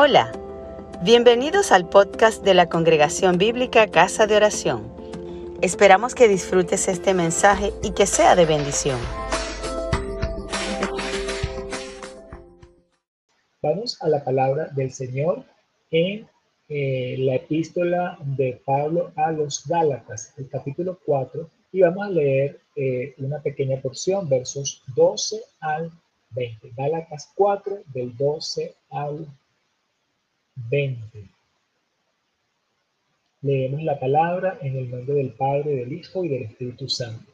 Hola, bienvenidos al podcast de la Congregación Bíblica Casa de Oración. Esperamos que disfrutes este mensaje y que sea de bendición. Vamos a la palabra del Señor en eh, la epístola de Pablo a los Gálatas, el capítulo 4, y vamos a leer eh, una pequeña porción, versos 12 al 20. Gálatas 4, del 12 al 20. 20. Leemos la palabra en el nombre del Padre, del Hijo y del Espíritu Santo.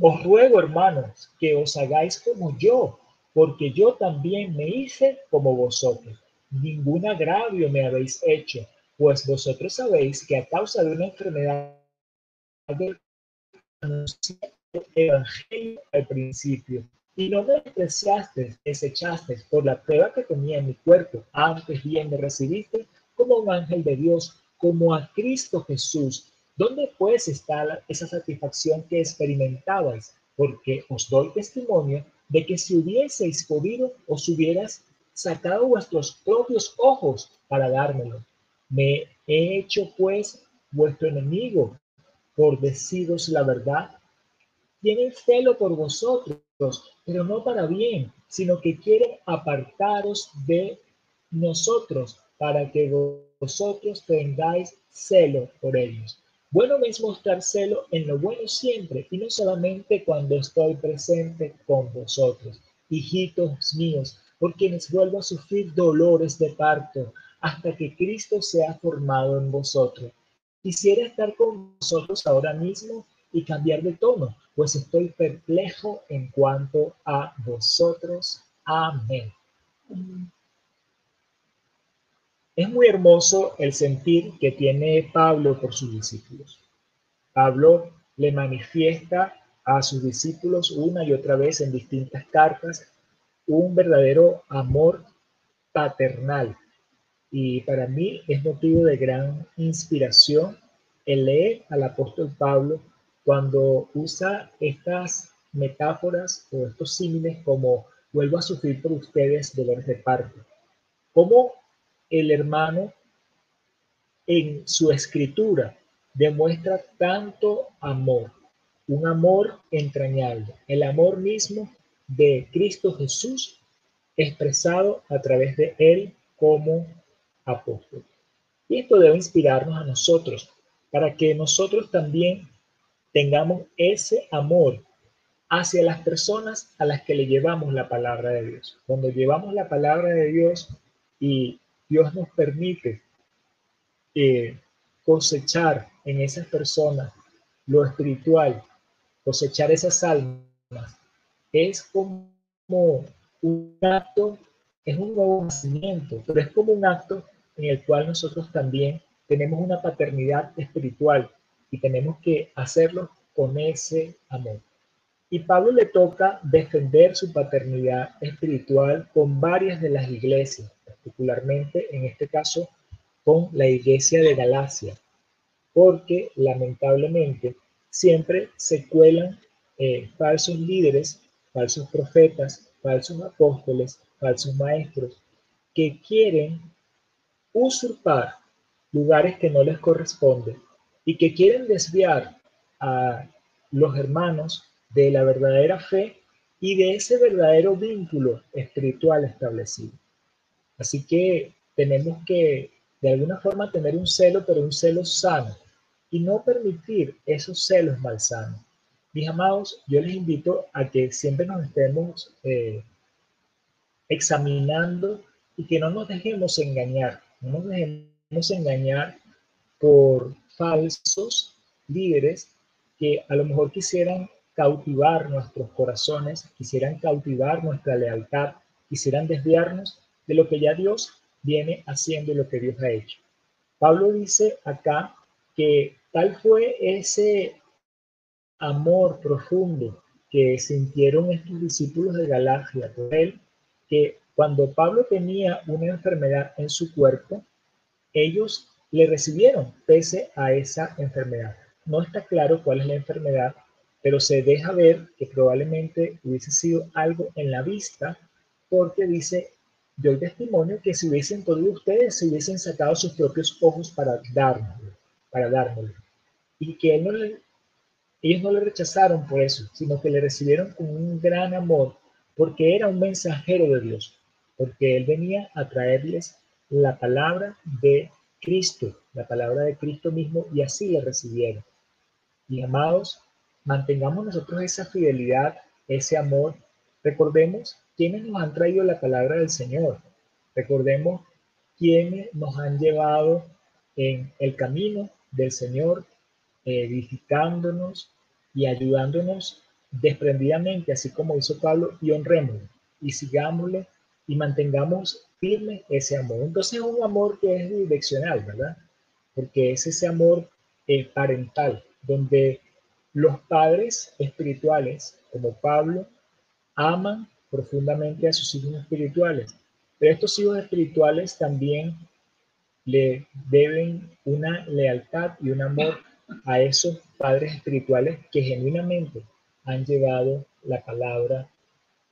Os ruego, hermanos, que os hagáis como yo, porque yo también me hice como vosotros. Ningún agravio me habéis hecho, pues vosotros sabéis que a causa de una enfermedad anuncié el evangelio al principio y no me despreciaste, desechaste por la prueba que tenía en mi cuerpo. Antes bien me recibiste como un ángel de Dios, como a Cristo Jesús. ¿Dónde pues está esa satisfacción que experimentabais? Porque os doy testimonio de que si hubieseis podido, os hubieras sacado vuestros propios ojos para dármelo. Me he hecho pues vuestro enemigo por deciros la verdad. Tienen celo por vosotros pero no para bien, sino que quieren apartaros de nosotros para que vosotros tengáis celo por ellos. Bueno es mostrar celo en lo bueno siempre y no solamente cuando estoy presente con vosotros, hijitos míos, por quienes vuelvo a sufrir dolores de parto hasta que Cristo sea formado en vosotros. Quisiera estar con vosotros ahora mismo y cambiar de tono, pues estoy perplejo en cuanto a vosotros. Amén. Es muy hermoso el sentir que tiene Pablo por sus discípulos. Pablo le manifiesta a sus discípulos una y otra vez en distintas cartas un verdadero amor paternal. Y para mí es motivo de gran inspiración el leer al apóstol Pablo cuando usa estas metáforas o estos símiles como vuelvo a sufrir por ustedes dolores de parto. Como el hermano en su escritura demuestra tanto amor, un amor entrañable, el amor mismo de Cristo Jesús expresado a través de él como apóstol. Y esto debe inspirarnos a nosotros para que nosotros también tengamos ese amor hacia las personas a las que le llevamos la palabra de Dios. Cuando llevamos la palabra de Dios y Dios nos permite eh, cosechar en esas personas lo espiritual, cosechar esas almas, es como un acto, es un nuevo nacimiento, pero es como un acto en el cual nosotros también tenemos una paternidad espiritual y tenemos que hacerlo con ese amor. Y Pablo le toca defender su paternidad espiritual con varias de las iglesias, particularmente en este caso con la iglesia de Galacia, porque lamentablemente siempre se cuelan eh, falsos líderes, falsos profetas, falsos apóstoles, falsos maestros, que quieren usurpar lugares que no les corresponden y que quieren desviar a los hermanos de la verdadera fe y de ese verdadero vínculo espiritual establecido. Así que tenemos que de alguna forma tener un celo, pero un celo sano y no permitir esos celos malsanos. Mis amados, yo les invito a que siempre nos estemos eh, examinando y que no nos dejemos engañar, no nos dejemos engañar por falsos líderes que a lo mejor quisieran cautivar nuestros corazones, quisieran cautivar nuestra lealtad, quisieran desviarnos de lo que ya Dios viene haciendo y lo que Dios ha hecho. Pablo dice acá que tal fue ese amor profundo que sintieron estos discípulos de Galacia por él, que cuando Pablo tenía una enfermedad en su cuerpo, ellos le recibieron pese a esa enfermedad. No está claro cuál es la enfermedad, pero se deja ver que probablemente hubiese sido algo en la vista, porque dice, el testimonio que si hubiesen podido ustedes, se hubiesen sacado sus propios ojos para dárnoslo, para dárnoslo. Y que ellos no le rechazaron por eso, sino que le recibieron con un gran amor, porque era un mensajero de Dios, porque él venía a traerles la palabra de Cristo, la palabra de Cristo mismo, y así le recibieron. Y amados, mantengamos nosotros esa fidelidad, ese amor. Recordemos quiénes nos han traído la palabra del Señor. Recordemos quiénes nos han llevado en el camino del Señor, edificándonos y ayudándonos desprendidamente, así como hizo Pablo, y honrémosle y sigámosle y mantengamos ese amor. Entonces es un amor que es direccional, ¿verdad? Porque es ese amor eh, parental, donde los padres espirituales, como Pablo, aman profundamente a sus hijos espirituales. Pero estos hijos espirituales también le deben una lealtad y un amor a esos padres espirituales que genuinamente han llevado la palabra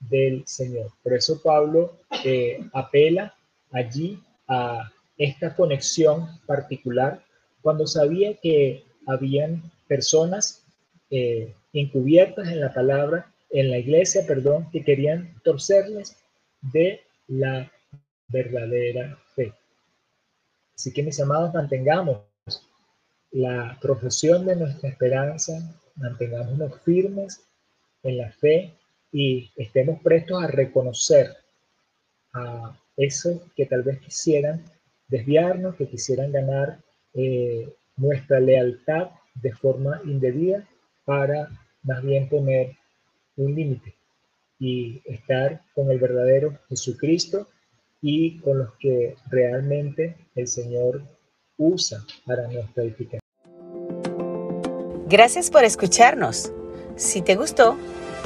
del Señor. Por eso Pablo eh, apela allí a esta conexión particular cuando sabía que habían personas eh, encubiertas en la palabra, en la iglesia, perdón, que querían torcerles de la verdadera fe. Así que mis amados, mantengamos la profesión de nuestra esperanza, mantengámonos firmes en la fe y estemos prestos a reconocer a eso que tal vez quisieran desviarnos, que quisieran ganar eh, nuestra lealtad de forma indebida para más bien poner un límite y estar con el verdadero Jesucristo y con los que realmente el Señor usa para nuestra edificación. Gracias por escucharnos. Si te gustó,